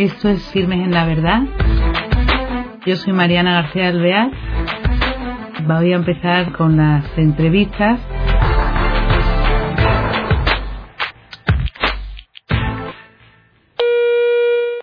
Esto es Firmes en la Verdad. Yo soy Mariana García Alvear. Voy a empezar con las entrevistas.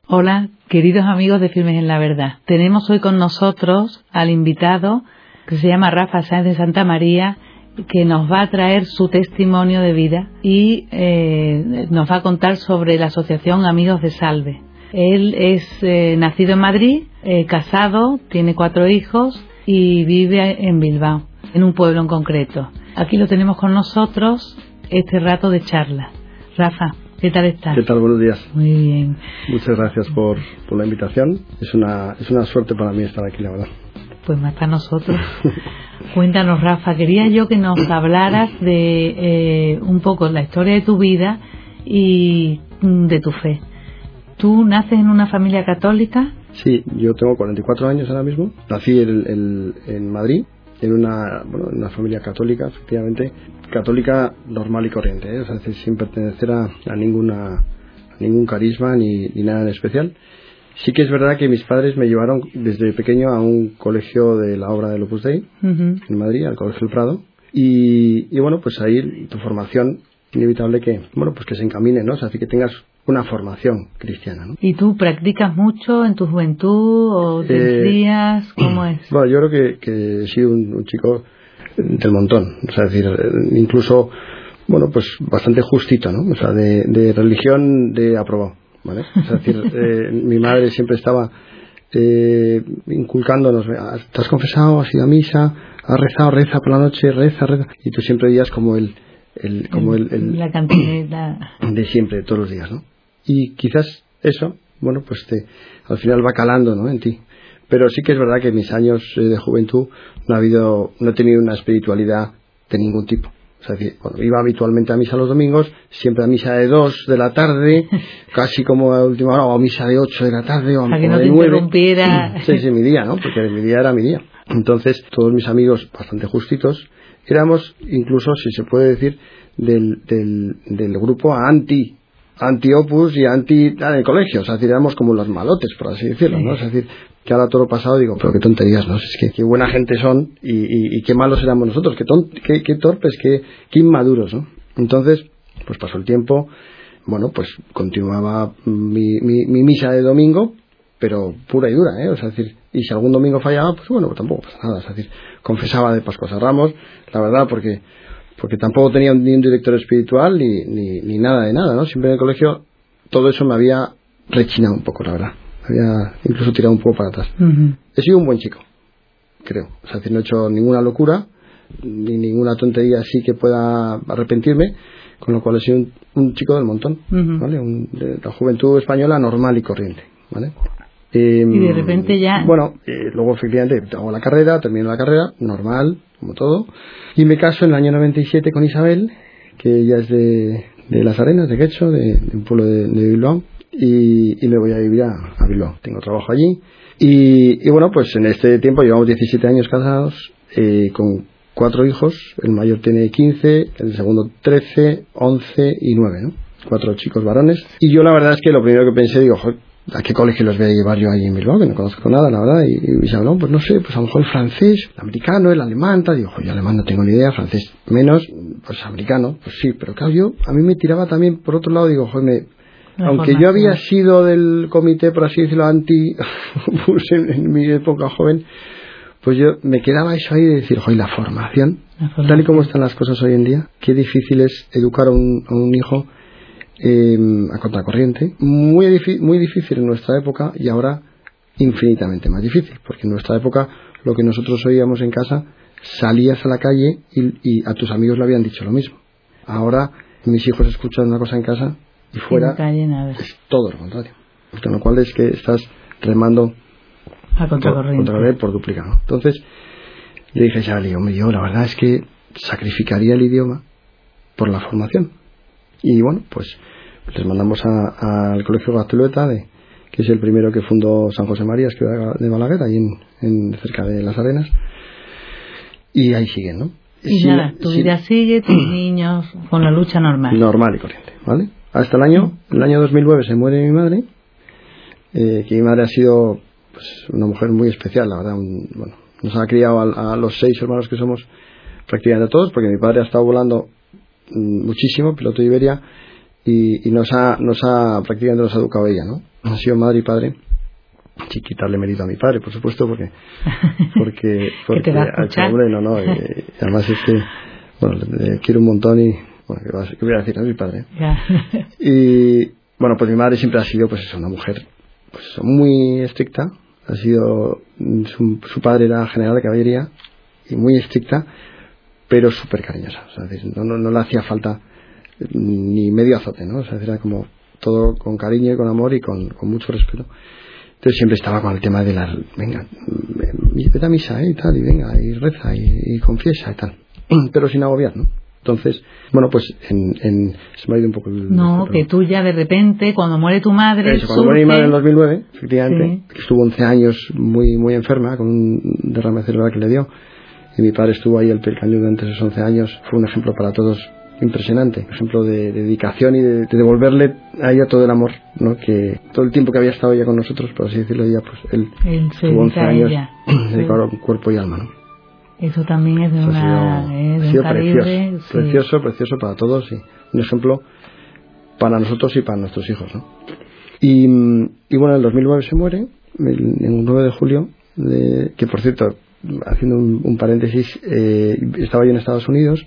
Hola, queridos amigos de Firmes en la Verdad. Tenemos hoy con nosotros al invitado que se llama Rafa Sáenz de Santa María que nos va a traer su testimonio de vida y eh, nos va a contar sobre la asociación Amigos de Salve. Él es eh, nacido en Madrid, eh, casado, tiene cuatro hijos y vive en Bilbao, en un pueblo en concreto. Aquí lo tenemos con nosotros este rato de charla. Rafa, ¿qué tal estás? ¿Qué tal? Buenos días. Muy bien. Muchas gracias por, por la invitación. Es una, es una suerte para mí estar aquí, la verdad. Pues más para nosotros. Cuéntanos, Rafa, quería yo que nos hablaras de eh, un poco la historia de tu vida y de tu fe. ¿Tú naces en una familia católica? Sí, yo tengo 44 años ahora mismo. Nací en, en Madrid, en una, bueno, en una familia católica, efectivamente, católica normal y corriente, ¿eh? o sea, sin pertenecer a, a ninguna, a ningún carisma ni, ni nada en especial. Sí que es verdad que mis padres me llevaron desde pequeño a un colegio de la obra de Opus Dei en Madrid, al Colegio del Prado. Y, y, bueno, pues ahí tu formación, inevitable que, bueno, pues que se encamine, ¿no? O sea, así que tengas una formación cristiana, ¿no? ¿Y tú practicas mucho en tu juventud o te eh, ¿Cómo es? Bueno, yo creo que, que he sido un, un chico del montón. O sea, es decir, incluso, bueno, pues bastante justito, ¿no? O sea, de, de religión de aprobado. ¿vale? Es decir, eh, mi madre siempre estaba eh, inculcándonos, ¿te has confesado? ¿Has ido a misa? ¿Has rezado? Reza por la noche, reza, reza. Y tú siempre veías como el, el, como el, el la cantineta de siempre, todos los días, ¿no? Y quizás eso, bueno, pues te, al final va calando, ¿no? En ti. Pero sí que es verdad que en mis años eh, de juventud no ha habido, no he tenido una espiritualidad de ningún tipo. O sea, bueno, iba habitualmente a misa los domingos, siempre a misa de dos de la tarde, casi como a última hora, o a misa de ocho de la tarde, o a, que no de nueve. Sí, sí, mi día, ¿no? Porque mi día era mi día. Entonces, todos mis amigos, bastante justitos, éramos incluso, si se puede decir, del, del, del grupo anti anti-opus y anti en el colegio, o sea, éramos como los malotes, por así decirlo, ¿no? Es decir, que ahora todo lo pasado digo, pero qué tonterías, ¿no? Es que qué buena gente son y, y, y qué malos éramos nosotros, qué, ton, qué, qué torpes, qué, qué inmaduros, ¿no? Entonces, pues pasó el tiempo, bueno, pues continuaba mi, mi, mi, misa de domingo, pero pura y dura, ¿eh? O sea, es decir, y si algún domingo fallaba, pues bueno, pues tampoco pasa nada, es decir, confesaba de Pascuas a Ramos, la verdad, porque porque tampoco tenía ni un director espiritual ni, ni, ni nada de nada, ¿no? Siempre en el colegio todo eso me había rechinado un poco, la verdad. Había incluso tirado un poco para atrás. Uh -huh. He sido un buen chico, creo. O sea, no he hecho ninguna locura, ni ninguna tontería así que pueda arrepentirme, con lo cual he sido un, un chico del montón, Uh -huh. ¿vale? Un, de la juventud española normal y corriente, ¿vale? Eh, y de repente ya. Bueno, eh, luego efectivamente hago la carrera, termino la carrera, normal, como todo, y me caso en el año 97 con Isabel, que ella es de, de Las Arenas, de Quecho, de, de un pueblo de, de Bilbao, y, y, me voy a vivir a, a Bilbao. Tengo trabajo allí. Y, y, bueno, pues en este tiempo llevamos 17 años casados, eh, con cuatro hijos, el mayor tiene 15, el segundo 13, 11 y 9, ¿no? Cuatro chicos varones. Y yo la verdad es que lo primero que pensé, digo, joder, ¿A qué colegio los voy a llevar yo ahí en Bilbao? Que no conozco nada, la verdad. Y, y Isabel, no, pues no sé, pues a lo mejor el francés, el americano, el alemán, tal. Digo, yo alemán no tengo ni idea, francés menos, pues americano, pues sí. Pero claro, yo, a mí me tiraba también, por otro lado, digo, joder, me, aunque yo había sido del comité, por así decirlo, anti en, en, mi época joven, pues yo me quedaba eso ahí de decir, joder, la formación, la formación, tal y como están las cosas hoy en día, qué difícil es educar a un, a un hijo eh, a contracorriente, muy, muy difícil en nuestra época y ahora infinitamente más difícil, porque en nuestra época lo que nosotros oíamos en casa, salías a la calle y, y a tus amigos le habían dicho lo mismo. Ahora mis hijos escuchan una cosa en casa y fuera es todo lo contrario. Con lo cual es que estás remando a contracorriente por, por duplicado. Entonces le dije a Xavi, hombre, yo la verdad es que sacrificaría el idioma por la formación y bueno, pues les mandamos al Colegio Gaztelueta, de, que es el primero que fundó San José María, ciudad de Balaguer, ahí en, en, cerca de Las Arenas. Y ahí siguen, ¿no? Y sí, nada, tu sí. vida sigue, tus niños, con la lucha normal. Normal y corriente, ¿vale? Hasta el año, el año 2009 se muere mi madre. eh, que mi madre ha sido pues, una mujer muy especial, la verdad. bueno, nos ha criado a, los seis hermanos que somos prácticamente todos, porque mi padre ha estado volando muchísimo, piloto de Iberia, y, nos, ha, nos ha prácticamente nos ha educado ella, ¿no? Ha sido madre y padre. Sin quitarle mérito a mi padre, por supuesto, porque porque, porque hombre, no, no, y, además es que, bueno, le, quiero un montón y, bueno, ¿qué, voy a decir a mi padre? y, bueno, pues mi madre siempre ha sido, pues una mujer, pues muy estricta, ha sido, su, su padre era general de caballería, y muy estricta, pero súper cariñosa, o sea, no, no, no le hacía falta ni medio azote, ¿no? O sea, era como todo con cariño y con amor y con, con mucho respeto. Entonces siempre estaba con el tema de las, venga, vete a misa ¿eh? y tal, y venga, y reza, y, confiesa y tal. Pero sin agobiar, ¿no? Entonces, bueno, pues en, en, se me ha ido un poco el... No, que tú ya de repente, cuando muere tu madre... Eso, cuando muere mi madre en 2009, efectivamente, que estuvo 11 años muy muy enferma, con un derrame cerebral que le dio, y mi padre estuvo ahí el cañón durante esos 11 años, fue un ejemplo para todos impresionante, por ejemplo, de, dedicación y de, devolverle a ella todo el amor, ¿no? Que todo el tiempo que había estado ella con nosotros, por así decirlo, ella, pues él, tuvo 11 años dedicado cuerpo y alma, ¿no? Eso también es de una... precioso, precioso, precioso para todos y un ejemplo para nosotros y para nuestros hijos, ¿no? Y, y bueno, en el 2009 se muere, en el 9 de julio, de, que por cierto, haciendo un, paréntesis, eh, estaba yo en Estados Unidos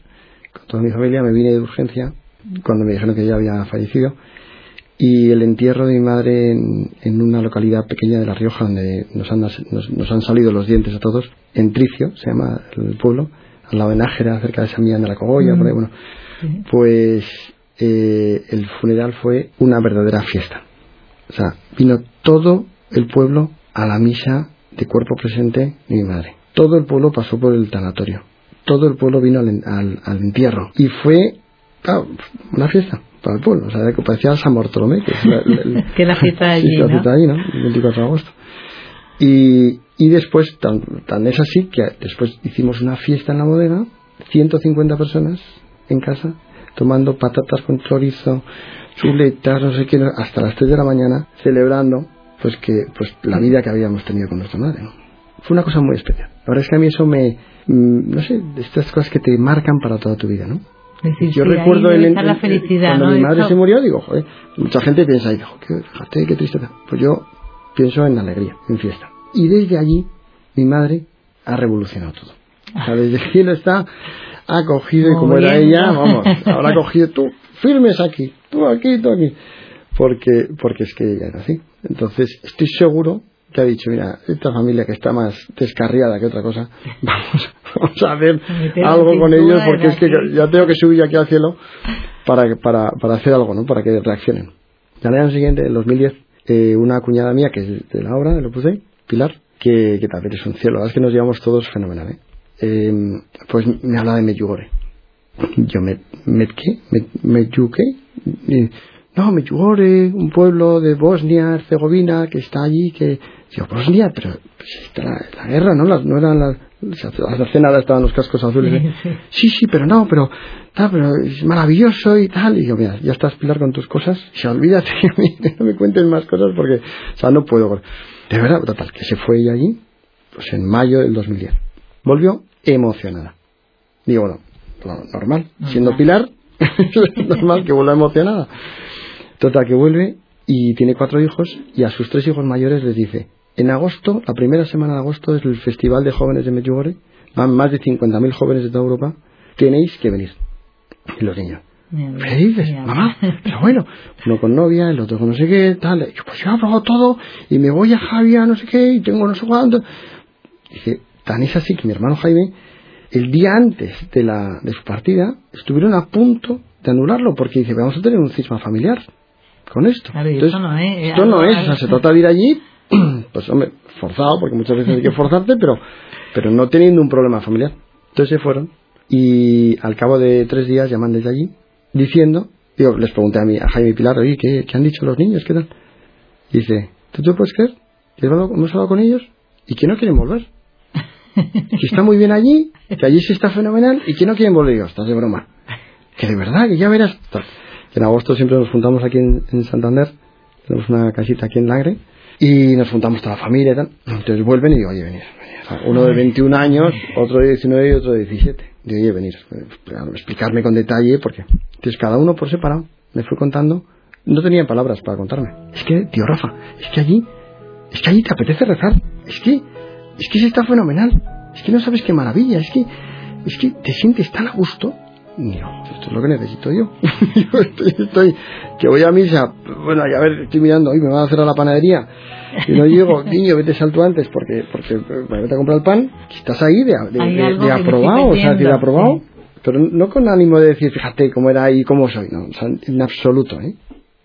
con toda mi familia, me vine de urgencia cuando me dijeron que ya había fallecido y el entierro de mi madre en, una localidad pequeña de La Rioja donde nos han, nos, han, salido los dientes a todos, en Tricio, se llama el pueblo, al lado de Nájera, cerca de San Millán de la Cogolla, por ahí, bueno, pues eh, el funeral fue una verdadera fiesta. O sea, vino todo el pueblo a la misa de cuerpo presente de mi madre. Todo el pueblo pasó por el tanatorio todo el pueblo vino al, entierro. Y fue una fiesta para el pueblo. O sea, que parecía San Bartolomé, que es la, fiesta allí, la fiesta allí, ¿no? El 24 de agosto. Y, y después, tan, tan es así que después hicimos una fiesta en la bodega, 150 personas en casa, tomando patatas con chorizo, chuletas, no sé qué, hasta las 3 de la mañana, celebrando pues que pues la vida que habíamos tenido con nuestra madre. Fue una cosa muy especial. La verdad es que a mí eso me, Mm, no sé, estas cosas que te marcan para toda tu vida, ¿no? yo recuerdo el, la felicidad, cuando mi madre se murió, digo, joder, mucha gente piensa, digo, qué, qué tristeza. Pues yo pienso en alegría, en fiesta. Y desde allí, mi madre ha revolucionado todo. O sea, desde que él está, ha cogido, y como era ella, vamos, ahora ha cogido, tú firmes aquí, tú aquí, tú aquí. Porque, porque es que ella era así. Entonces, estoy seguro que ha dicho, mira, esta familia que está más descarriada que otra cosa, vamos, vamos a hacer algo con ellos porque es que ya tengo que subir aquí al cielo para, para, para hacer algo, ¿no? Para que reaccionen. Ya el año siguiente, en 2010, eh, una cuñada mía que es de la obra, de lo puse, Pilar, que, que también es un cielo, la verdad es que nos llevamos todos fenomenal, ¿eh? eh pues me habla de Medjugorje. Yo me, me, ¿qué? Me, Medjugorje, no, Medjugorje, un pueblo de Bosnia, Herzegovina, que está allí, que Digo, Bosnia, pero pues, la, la, guerra, ¿no? no eran las, hace nada estaban los cascos azules. ¿eh? Sí, sí, pero no, pero, pero es maravilloso y tal. Y yo, mira, ya estás Pilar con tus cosas. Y olvídate que no me cuentes más cosas porque, o sea, no puedo. De verdad, total, que se fue ella allí, pues en mayo del 2010. Volvió emocionada. Digo, bueno, normal, siendo Pilar, es normal que vuelva emocionada. Total, que vuelve y tiene cuatro hijos y a sus tres hijos mayores les dice, en agosto, la primera semana de agosto es el Festival de Jóvenes de Medjugorje, van más de 50.000 jóvenes de toda Europa, tenéis que venir. Y los niños, ¿qué dices, mamá? Pero bueno, uno con novia, el otro con no sé qué, tal. Y yo, pues yo he todo y me voy a Javier, no sé qué, y tengo no sé cuánto. Dice, tan es así que mi hermano Jaime, el día antes de, la, de su partida, estuvieron a punto de anularlo porque dice, vamos a tener un cisma familiar con esto. esto no es. Esto no es, o sea, se trata de ir allí, pues hombre, forzado, porque muchas veces hay que forzarte, pero, pero no teniendo un problema familiar. Entonces se fueron y al cabo de tres días llaman desde allí diciendo, digo, les pregunté a, mí, a Jaime Pilar, oye, ¿qué, ¿qué, han dicho los niños? ¿Qué tal? dice, ¿tú te puedes creer? Hemos hablado con ellos y que no quieren volver. que está muy bien allí, que allí sí está fenomenal y que no quieren volver. Yo, estás de broma. Que de verdad, que ya verás. En agosto siempre nos juntamos aquí en, Santander, tenemos una casita aquí en Lagre, Y nos juntamos toda la familia y tal. Entonces vuelven y digo, oye, venir. Uno de 21 años, otro de 19 y otro de 17. Digo, oye, venir. Explicarme con detalle porque... Entonces cada uno por separado me fue contando. No tenía palabras para contarme. Es que, tío Rafa, es que allí... Es que allí te apetece rezar. Es que... Es que se está fenomenal. Es que no sabes qué maravilla. Es que... Es que te sientes tan a gusto no, esto es lo que necesito yo. yo estoy, estoy, que voy a misa, bueno, a ver, estoy mirando, hoy me van a hacer a la panadería. Y no llego, niño, vete salto antes porque, porque bueno, vete a comprar el pan. Estás ahí de, de, aprobado, o sea, de aprobado. Pero no con ánimo de decir, fíjate cómo era y cómo soy, no, en absoluto, ¿eh?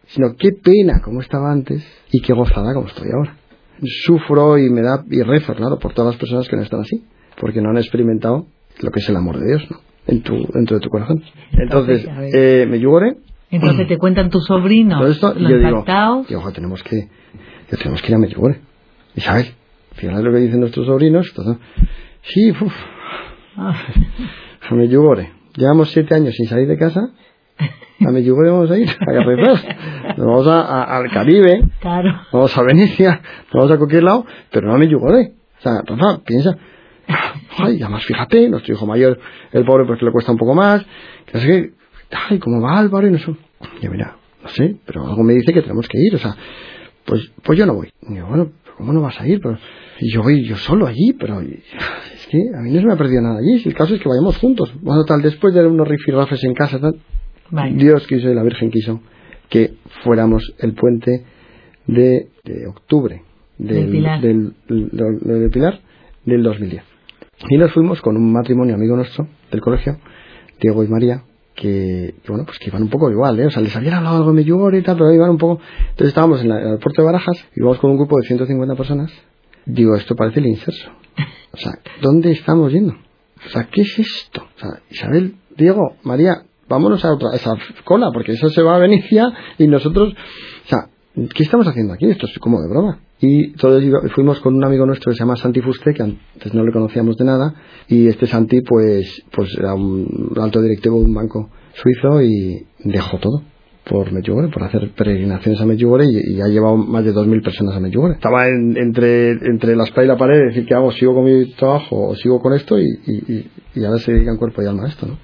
Sino qué pena cómo estaba antes y qué gozada como estoy ahora. Sufro y me da, y rezo, claro, por todas las personas que no están así, porque no han experimentado lo que es el amor de Dios, ¿no? En tu, dentro de tu corazón. Entonces, eh, me lloré. Entonces te cuentan tus sobrinos, Todo esto, los yo digo, yo, tenemos que, yo tenemos que ir a Medjugorje. Isabel, fíjate lo que dicen nuestros sobrinos. Entonces, sí, uff, ah. a Medjugorje. Llevamos siete años sin salir de casa. A Medjugorje vamos a ir a rezar. Nos vamos a, al Caribe. Claro. Vamos a Venecia. Vamos a cualquier lado. Pero no a Medjugorje. O sea, Rafa, piensa ay, además fíjate, nuestro hijo mayor, el pobre, pues le cuesta un poco más, que sé ay, ¿cómo va Álvaro? Y no sé. Y mira, no sé, pero algo me dice que tenemos que ir, o sea, pues, pues yo no voy. Y yo, bueno, ¿cómo no vas a ir? Pero, y yo voy yo solo allí, pero es que a mí no se me ha perdido nada allí, si el caso es que vayamos juntos. Bueno, tal, después de unos rifirrafes en casa, tal, Dios quiso y la Virgen quiso que fuéramos el puente de, de octubre del, del, del, del Pilar del 2010. Y nos fuimos con un matrimonio amigo nuestro del colegio, Diego y María, que, bueno, pues que iban un poco igual, ¿eh? O sea, les habían hablado algo de Medjugorje y tal, pero iban un poco... Entonces estábamos en, el aeropuerto de Barajas, íbamos con un grupo de 150 personas. Digo, esto parece el inserso. O sea, ¿dónde estamos yendo? O sea, ¿qué es esto? O sea, Isabel, Diego, María, vámonos a otra, esa cola, porque eso se va a Venecia y nosotros... O sea, ¿qué estamos haciendo aquí? Esto es como de broma. Y todos fuimos con un amigo nuestro que se llama Santi Fuste, que antes no le conocíamos de nada, y este Santi pues, pues era un alto directivo de un banco suizo y dejó todo por Medjugorje, por hacer peregrinaciones a Medjugorje y, ha llevado más de 2.000 personas a Medjugorje. Estaba entre, entre la espalda y la pared, decir que hago, sigo con mi trabajo o sigo con esto y, y, y ahora se dedican cuerpo y alma a esto, ¿no?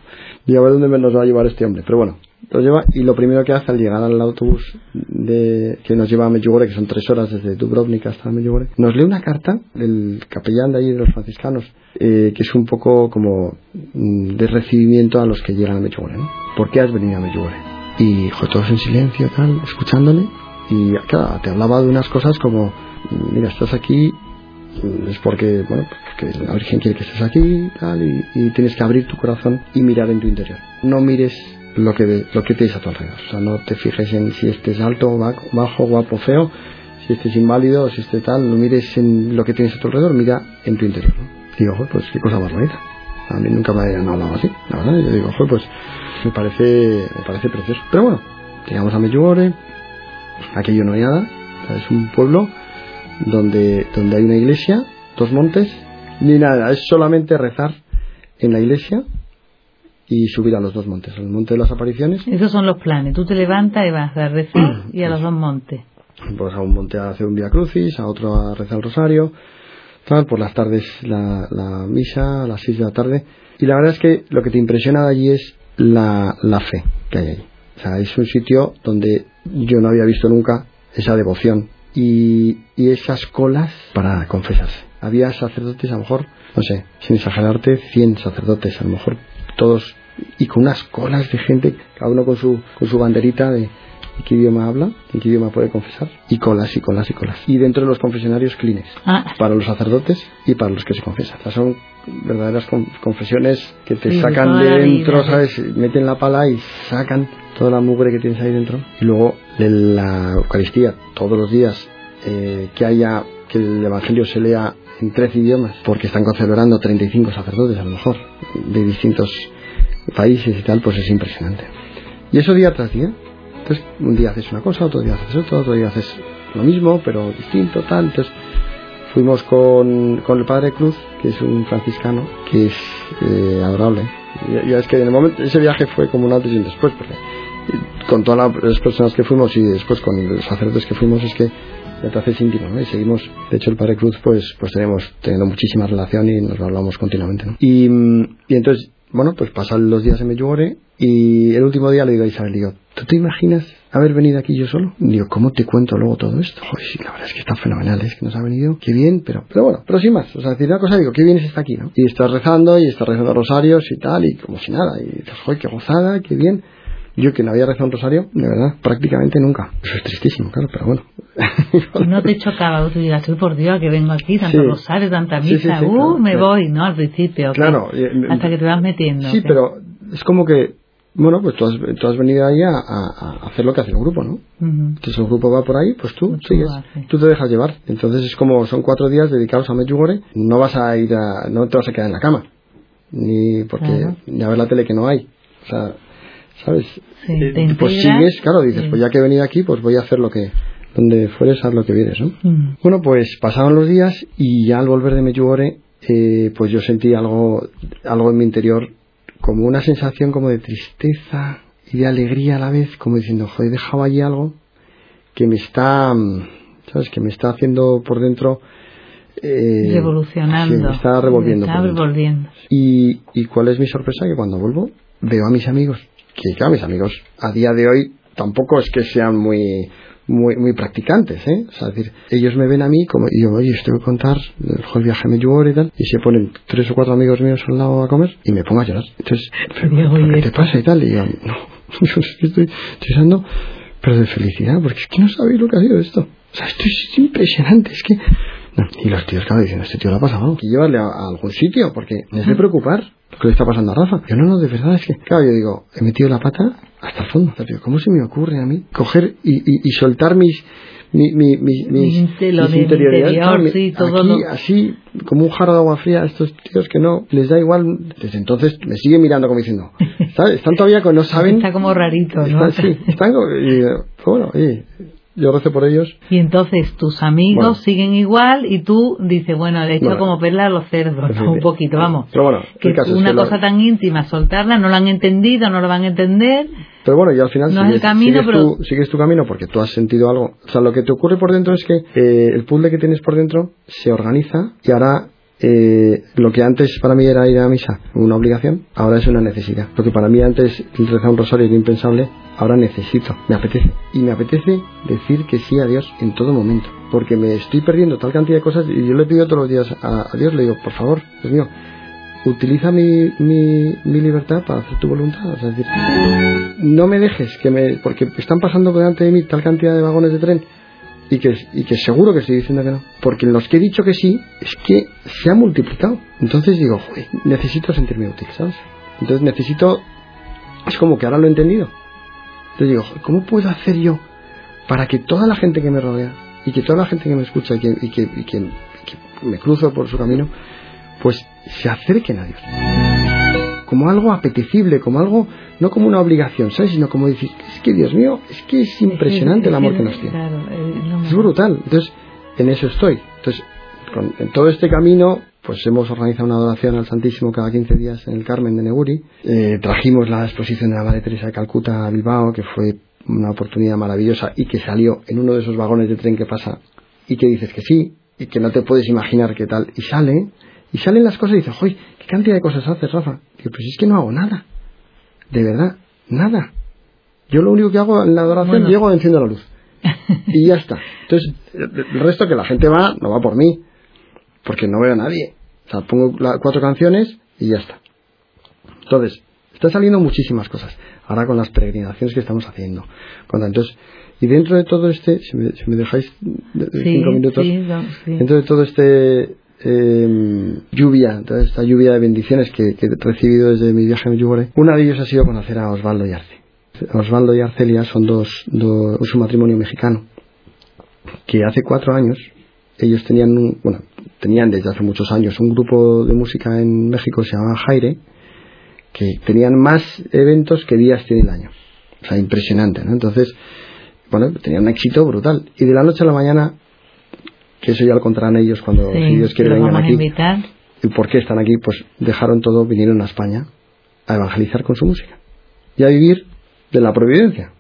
Y a ver dónde nos va a llevar este hombre. Pero bueno, lo lleva y lo primero que hace al llegar al autobús de, que nos lleva a Medjugorje, que son tres horas desde Dubrovnik hasta Medjugorje, nos lee una carta del capellán de allí de los franciscanos, eh, que es un poco como mm, de recibimiento a los que llegan a Medjugorje. ¿no? ¿Por qué has venido a Medjugorje? Y todos en silencio, tal, escuchándole, y claro, te hablaba de unas cosas como, mira, estás aquí es porque, bueno, porque la Virgen quiere que estés aquí tal, y tienes que abrir tu corazón y mirar en tu interior. No mires lo que, lo que tienes a tu alrededor. O sea, no te fijes en si estés alto, bajo, guapo, feo, si estés inválido, si estés tal, no mires en lo que tienes a tu alrededor, mira en tu interior. Digo, pues qué cosa más bonita. A mí nunca me habían hablado así, la verdad. Yo digo, pues me parece, me parece precioso. Pero bueno, llegamos a Medjugorje, aquello no hay nada, es un pueblo donde, donde hay una iglesia, dos montes, ni nada, es solamente rezar en la iglesia y subir a los dos montes, al monte de las apariciones. Esos son los planes, tú te levantas y vas a rezar y a los dos montes. Pues a un monte a hacer un Via Crucis, a otro a rezar el rosario, tal, por las tardes la, la misa, a las seis de la tarde. Y la verdad es que lo que te impresiona de allí es la, la fe que hay allí. O sea, es un sitio donde yo no había visto nunca esa devoción y, y esas colas para confesarse. Había sacerdotes, a lo mejor, no sé, sin exagerarte, 100 sacerdotes, a lo mejor todos y con unas colas de gente, cada uno con su, con su banderita de, qué idioma habla, en qué idioma puede confesar, y colas y colas y colas. Y dentro de los confesionarios clines, ah. para los sacerdotes y para los que se confesan. son verdaderas confesiones que te sacan de dentro, ¿sabes? Meten la pala y sacan toda la mugre que tienes ahí dentro. Y luego de la Eucaristía, todos los días, eh, que haya, que el Evangelio se lea en tres idiomas, porque están celebrando 35 sacerdotes a lo mejor, de distintos países y tal, pues es impresionante. Y eso día tras día. Entonces, un día haces una cosa, otro día haces otra, otro día haces lo mismo, pero distinto, tal. Entonces, fuimos con, con el Padre Cruz, que es un franciscano, que es eh, adorable. Ya, es que en el momento, ese viaje fue como un antes y un después, porque con todas las personas que fuimos y después con los sacerdotes que fuimos, es que ya te haces íntimo, ¿no? Y seguimos, de hecho el Padre Cruz pues, pues tenemos teniendo muchísima relación y nos hablamos continuamente, ¿no? Y, y entonces, bueno, pues pasan los días en Medjugorje y el último día le digo a Isabel, digo, ¿tú te imaginas haber venido aquí yo solo? Digo, ¿cómo te cuento luego todo esto? Joder, sí, la verdad es que está fenomenal, es que nos ha venido, qué bien, pero, pero bueno, pero sin más, o sea, decir una cosa, digo, qué bien es estar aquí, ¿no? Y estás rezando y estás rezando rosarios y tal, y como si nada, y dices, joder, qué gozada, qué bien. Yo que no había rezado un rosario, de verdad, prácticamente nunca. Eso es tristísimo, claro, pero bueno. no te chocaba, tú digas, uy, por Dios, que vengo aquí, tanto Sí. rosario, tanta sí, misa, sí, uh, claro, me claro. voy, ¿no? Al principio. Claro, hasta que te vas metiendo. Sí, pero es como que, bueno, pues tú has, tú has venido ahí a, hacer lo que hace el grupo, ¿no? Ujú. Entonces el grupo va por ahí, pues tú sigues, tú te dejas llevar. Entonces es como son cuatro días dedicados a Medjugorje, no vas a ir a, no te vas a quedar en la cama, ni porque Claro. ni a ver la tele que no hay, o sea, sabes, Sí, Eh, te pues sigues, claro, dices, sí. pues ya que he venido aquí, pues voy a hacer lo que, donde fueres, haz lo que vienes, ¿no? Mm. Bueno, pues pasaron los días y ya al volver de Medjugorje, eh, pues yo sentí algo, algo en mi interior, como una sensación como de tristeza y de alegría a la vez, como diciendo, joder, he dejado allí algo que me está, ¿sabes? Que me está haciendo por dentro. Eh, Revolucionando. sí, me está revolviendo. Está por dentro. revolviendo. Y, y cuál es mi sorpresa que cuando vuelvo veo a mis amigos que claro mis amigos a día de hoy tampoco es que sean muy muy muy practicantes ¿eh? o sea es decir ellos me ven a mí como y yo oye estoy a contar el viaje a Medjugorje y tal y se ponen tres o cuatro amigos míos al lado a comer y me pongo a llorar. Entonces pero, Digo, ¿pero oye, ¿qué te pasa y tal y yo no yo estoy llorando pero de felicidad porque es que no sabéis lo que ha sido esto o sea esto es impresionante es que no, y los tíos, claro, diciendo, este tío le ha pasado algo. Que llevarle a, a algún sitio, porque me hace preocupar lo que le está pasando a Rafa. Yo no, no, de verdad, es que, claro, yo digo, he metido la pata hasta el fondo. ¿cómo se me ocurre a mí coger y, y, y soltar mis, mi, mi, mi- mis, lo mis de mi interioridades? interior, sí, todo aquí, lo- así, como un jarro de agua fría a estos tíos que no, les da igual. Desde entonces me siguen mirando como diciendo, ¿sabes? Están todavía con no saben. Está como rarito, ¿no? Están, sí, están como, y, bueno, oye, yo rezo por ellos. Y entonces tus amigos Bueno. siguen igual y tú dices, bueno, le he hecho Bueno. como perla a los cerdos, un poquito, vamos. Pero bueno, Que caso es una que lo- cosa tan íntima, soltarla, no lo han entendido, no lo van a entender. Pero bueno, y al final No es sigues, el camino, sigues pero- tu, sigues tu camino porque tú has sentido algo. O sea, lo que te ocurre por dentro es que eh, el puzzle que tienes por dentro se organiza y ahora eh, lo que antes para mí era ir a misa una obligación, ahora es una necesidad. Lo que para mí antes rezar un rosario era impensable, ahora necesito, me apetece. Y me apetece decir que sí a Dios en todo momento. Porque me estoy perdiendo tal cantidad de cosas y yo le pido todos los días a, Dios, le digo, por favor, Dios mío, utiliza mi, mi, mi libertad para hacer tu voluntad. O sea, es decir, no me dejes que me. porque están pasando delante de mí tal cantidad de vagones de tren y que, y que seguro que estoy diciendo que no. Porque los que he dicho que sí, es que se ha multiplicado. Entonces digo, joder, necesito sentirme útil, ¿sabes? Entonces necesito. Es como que ahora lo he entendido. Entonces digo, joder, ¿cómo puedo hacer yo para que toda la gente que me rodea y que toda la gente que me escucha y que, y que, y que me cruzo por su camino, pues se acerquen a Dios? Como algo apetecible, como algo, no como una obligación, ¿sabes? Sino como decir, es que Dios mío, es que es impresionante el amor que nos tiene. Es brutal. Entonces, en eso estoy. Entonces, con, en todo este camino, pues hemos organizado una adoración al Santísimo cada 15 días en el Carmen de Neguri. Eh, trajimos la exposición de la Madre Teresa de Calcuta a Bilbao, que fue una oportunidad maravillosa y que salió en uno de esos vagones de tren que pasa y que dices que sí y que no te puedes imaginar qué tal. Y sale, y salen las cosas y dices, ¡Joy! ¿Qué cantidad de cosas haces, Rafa? Digo, pues es que no hago nada. De verdad, nada. Yo lo único que hago en la adoración, Bueno. llego, enciendo la luz y ya está. Entonces, el resto que la gente va, no va por mí, porque no veo a nadie. O sea, pongo cuatro canciones y ya está. Entonces, está saliendo muchísimas cosas. Ahora con las peregrinaciones que estamos haciendo. Con- entonces, y dentro de todo este, si me, si me dejáis de- de Sí, cinco minutos, sí, no, sí. dentro de todo este eh, lluvia, toda esta lluvia de bendiciones que, he recibido desde mi viaje a Medjugorje, una de ellos ha sido conocer a Osvaldo y Arce. Osvaldo y Arcelia son dos, dos es un matrimonio mexicano que hace cuatro años ellos tenían un- bueno tenían desde hace muchos años un grupo de música en México se llamaba Jaire que tenían más eventos que días tiene el año o sea impresionante ¿no? entonces bueno tenían un éxito brutal y de la noche a la mañana que eso ya lo contarán ellos cuando Sí, si Dios quiere vengan aquí invitar. ¿Y por qué están aquí? Pues dejaron todo, vinieron a España a evangelizar con su música y a vivir de la providencia.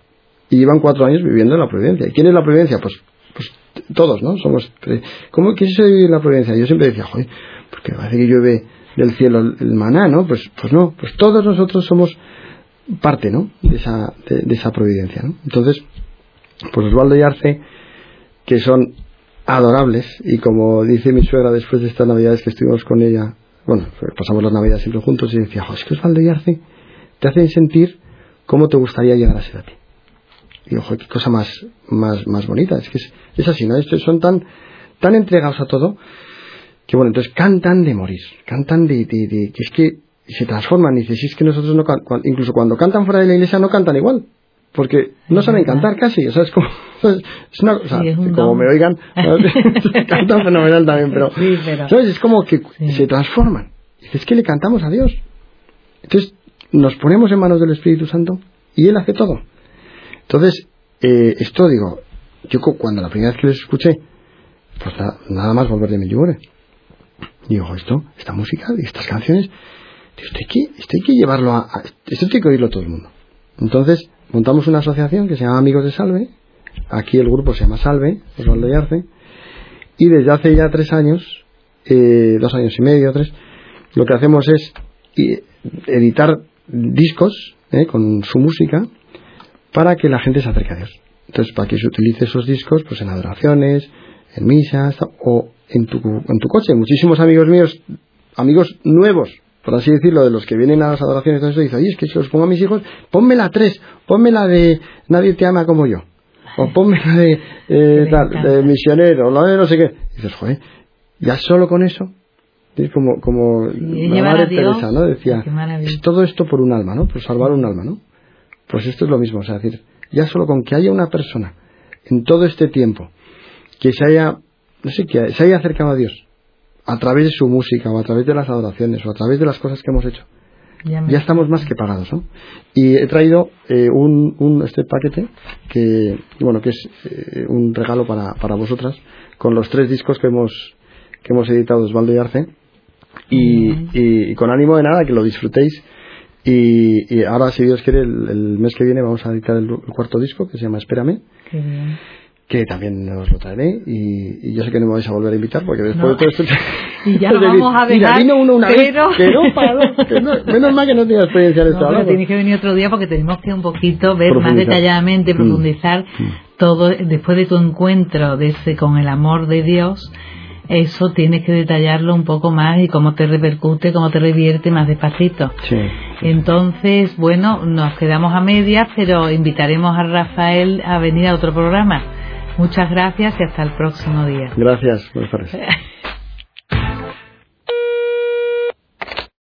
Y llevan cuatro años viviendo en la providencia. ¿Y quién es la providencia? Pues, pues todos, ¿no? Somos, ¿cómo qué es eso de la providencia? Yo siempre decía, joder, porque parece que llueve del cielo el maná, ¿no? Pues, pues no, pues todos nosotros somos parte, ¿no? De esa, de, esa providencia, ¿no? Entonces, pues Osvaldo y Arce, que son adorables, y como dice mi suegra después de estas navidades que estuvimos con ella, bueno, pasamos las navidades siempre juntos, y decía, es que Osvaldo y Arce te hacen sentir cómo te gustaría llegar a ser a ti. Y ojo, qué cosa más, más, más bonita, es que es, así, ¿no? son tan, tan entregados a todo, que bueno, entonces cantan de morir, cantan de, de, que es que se transforman, y dices, si es que nosotros no, incluso cuando cantan fuera de la iglesia no cantan igual, porque no saben cantar casi, o sea, es como, es una, o sea, como me oigan, cantan fenomenal también, pero, ¿sabes? Es como que se transforman. Es que le cantamos a Dios. Entonces, nos ponemos en manos del Espíritu Santo y Él hace todo. Entonces, eh, esto digo, yo cuando la primera vez que les escuché, pues nada, más volver de mi llore. Digo, esto, esta música y estas canciones, esto hay, que, esto hay que llevarlo a, Esto tiene que oírlo todo el mundo. Entonces, montamos una asociación que se llama Amigos de Salve. Aquí el grupo se llama Salve, Osvaldo y Arce. Y desde hace ya tres años, eh, dos años y medio, tres, lo que hacemos es editar discos eh, con su música para que la gente se acerque a Dios. Entonces, para que se utilice esos discos pues en adoraciones, en misas o en tu, en tu coche. Muchísimos amigos míos, amigos nuevos, por así decirlo, de los que vienen a las adoraciones, todo eso, dicen, oye, es que si los pongo a mis hijos, ponme la tres, ponme la de Nadie te ama como yo. O ponme la de, eh, de misionero, o la de no sé qué. Y dices, joder, ya solo con eso es como, como la madre Teresa, ¿no? Decía, es todo esto por un alma, ¿no? Por salvar un alma, ¿no? Pues esto es lo mismo, o sea, decir, ya solo con que haya una persona en todo este tiempo que se haya, no sé, que se haya acercado a Dios a través de su música o a través de las adoraciones o a través de las cosas que hemos hecho, ya, estamos más que pagados, ¿no? Y he traído eh, un, un, este paquete que, bueno, que es eh, un regalo para, para vosotras con los tres discos que hemos que hemos editado Osvaldo y Arce y, con ánimo de nada que lo disfrutéis. Y, ahora, si Dios quiere, el, mes que viene vamos a editar el, cuarto disco que se llama Espérame. Que también os lo traeré y, yo sé que no me vais a volver a invitar porque después de todo esto. Y ya lo vamos a dejar. vino uno una pero... vez, que no menos mal que no tenía experiencia en esto. No, tienes que venir otro día porque tenemos que un poquito ver más detalladamente, mm. profundizar mm. todo después de tu encuentro de ese, con el amor de Dios eso tienes que detallarlo un poco más y cómo te repercute, cómo te revierte más despacito. Entonces, bueno, nos quedamos a medias, pero invitaremos a Rafael a venir a otro programa. Muchas gracias y hasta el próximo día. Gracias, buenas